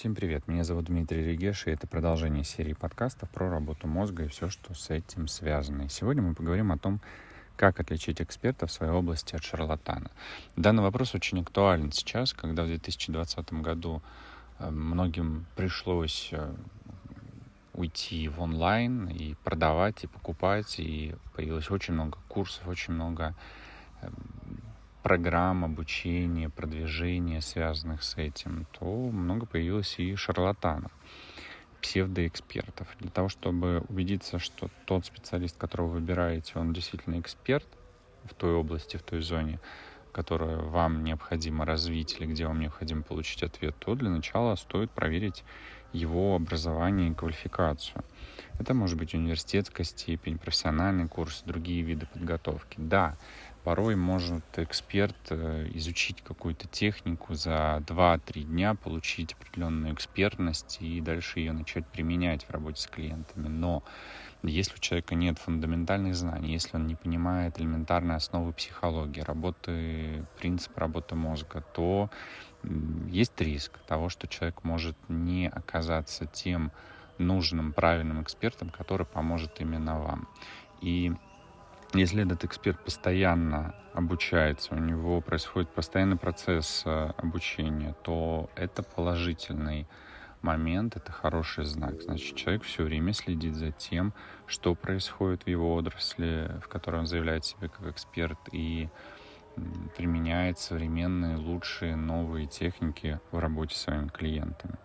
Всем привет, меня зовут Дмитрий Регеш, и это продолжение серии подкастов про работу мозга и все, что с этим связано. И сегодня мы поговорим о том, как отличить эксперта в своей области от шарлатана. Данный вопрос очень актуален сейчас, когда в 2020 году э, многим пришлось э, уйти в онлайн и продавать, и покупать, и появилось очень много курсов, очень много э, программ обучения, продвижения, связанных с этим, то много появилось и шарлатанов, псевдоэкспертов. Для того, чтобы убедиться, что тот специалист, которого вы выбираете, он действительно эксперт в той области, в той зоне, которую вам необходимо развить или где вам необходимо получить ответ, то для начала стоит проверить его образование и квалификацию. Это может быть университетская степень, профессиональный курс, другие виды подготовки. Да, порой может эксперт э, изучить какую-то технику за 2-3 дня, получить определенную экспертность и дальше ее начать применять в работе с клиентами. Но если у человека нет фундаментальных знаний, если он не понимает элементарные основы психологии, работы, принцип работы мозга, то есть риск того, что человек может не оказаться тем нужным, правильным экспертом, который поможет именно вам. И если этот эксперт постоянно обучается, у него происходит постоянный процесс э, обучения, то это положительный момент, это хороший знак. Значит, человек все время следит за тем, что происходит в его отрасли, в которой он заявляет себя как эксперт, и применяет современные, лучшие, новые техники в работе с своими клиентами.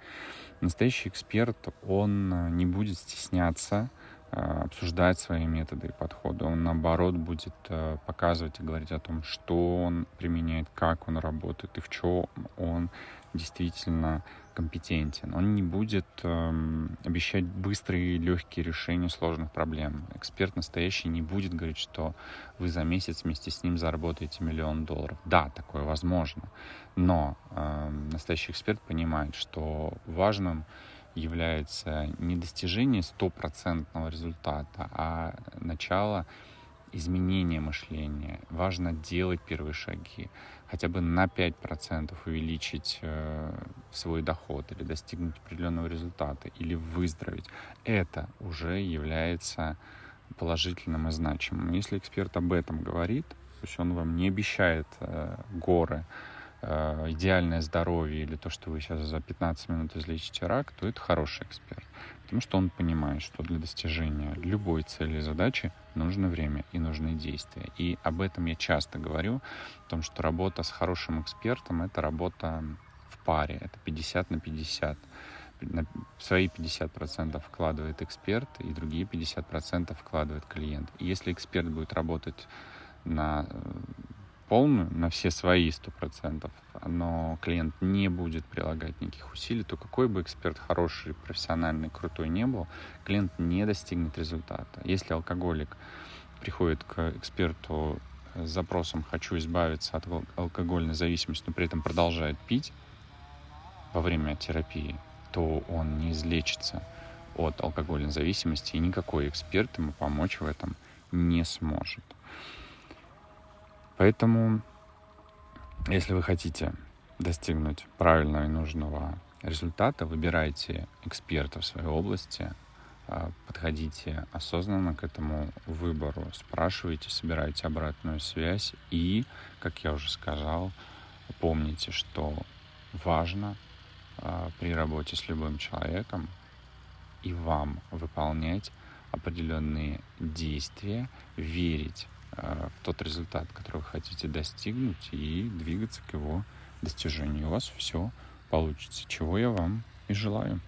Настоящий эксперт, он э, не будет стесняться обсуждать свои методы и подходы. Он, наоборот, будет э, показывать и говорить о том, что он применяет, как он работает и в чем он действительно компетентен. Он не будет э, обещать быстрые и легкие решения сложных проблем. Эксперт настоящий не будет говорить, что вы за месяц вместе с ним заработаете миллион долларов. Да, такое возможно. Но э, настоящий эксперт понимает, что важным является не достижение стопроцентного результата, а начало изменения мышления. Важно делать первые шаги, хотя бы на 5% увеличить э, свой доход или достигнуть определенного результата, или выздороветь. Это уже является положительным и значимым. Если эксперт об этом говорит, то есть он вам не обещает э, горы, идеальное здоровье или то, что вы сейчас за 15 минут излечите рак, то это хороший эксперт. Потому что он понимает, что для достижения любой цели и задачи нужно время и нужны действия. И об этом я часто говорю, о том, что работа с хорошим экспертом — это работа в паре, это 50 на 50. На свои 50% вкладывает эксперт, и другие 50% вкладывает клиент. И если эксперт будет работать на э, полную, на все свои сто процентов, но клиент не будет прилагать никаких усилий, то какой бы эксперт хороший, профессиональный, крутой не был, клиент не достигнет результата. Если алкоголик приходит к эксперту с запросом «хочу избавиться от алкогольной зависимости», но при этом продолжает пить во время терапии, то он не излечится от алкогольной зависимости, и никакой эксперт ему помочь в этом не сможет. Поэтому, если вы хотите достигнуть правильного и нужного результата, выбирайте эксперта в своей области, а, подходите осознанно к этому выбору, спрашивайте, собирайте обратную связь и, как я уже сказал, помните, что важно а, при работе с любым человеком и вам выполнять определенные действия, верить в тот результат, который вы хотите достигнуть, и двигаться к его достижению. У вас все получится, чего я вам и желаю.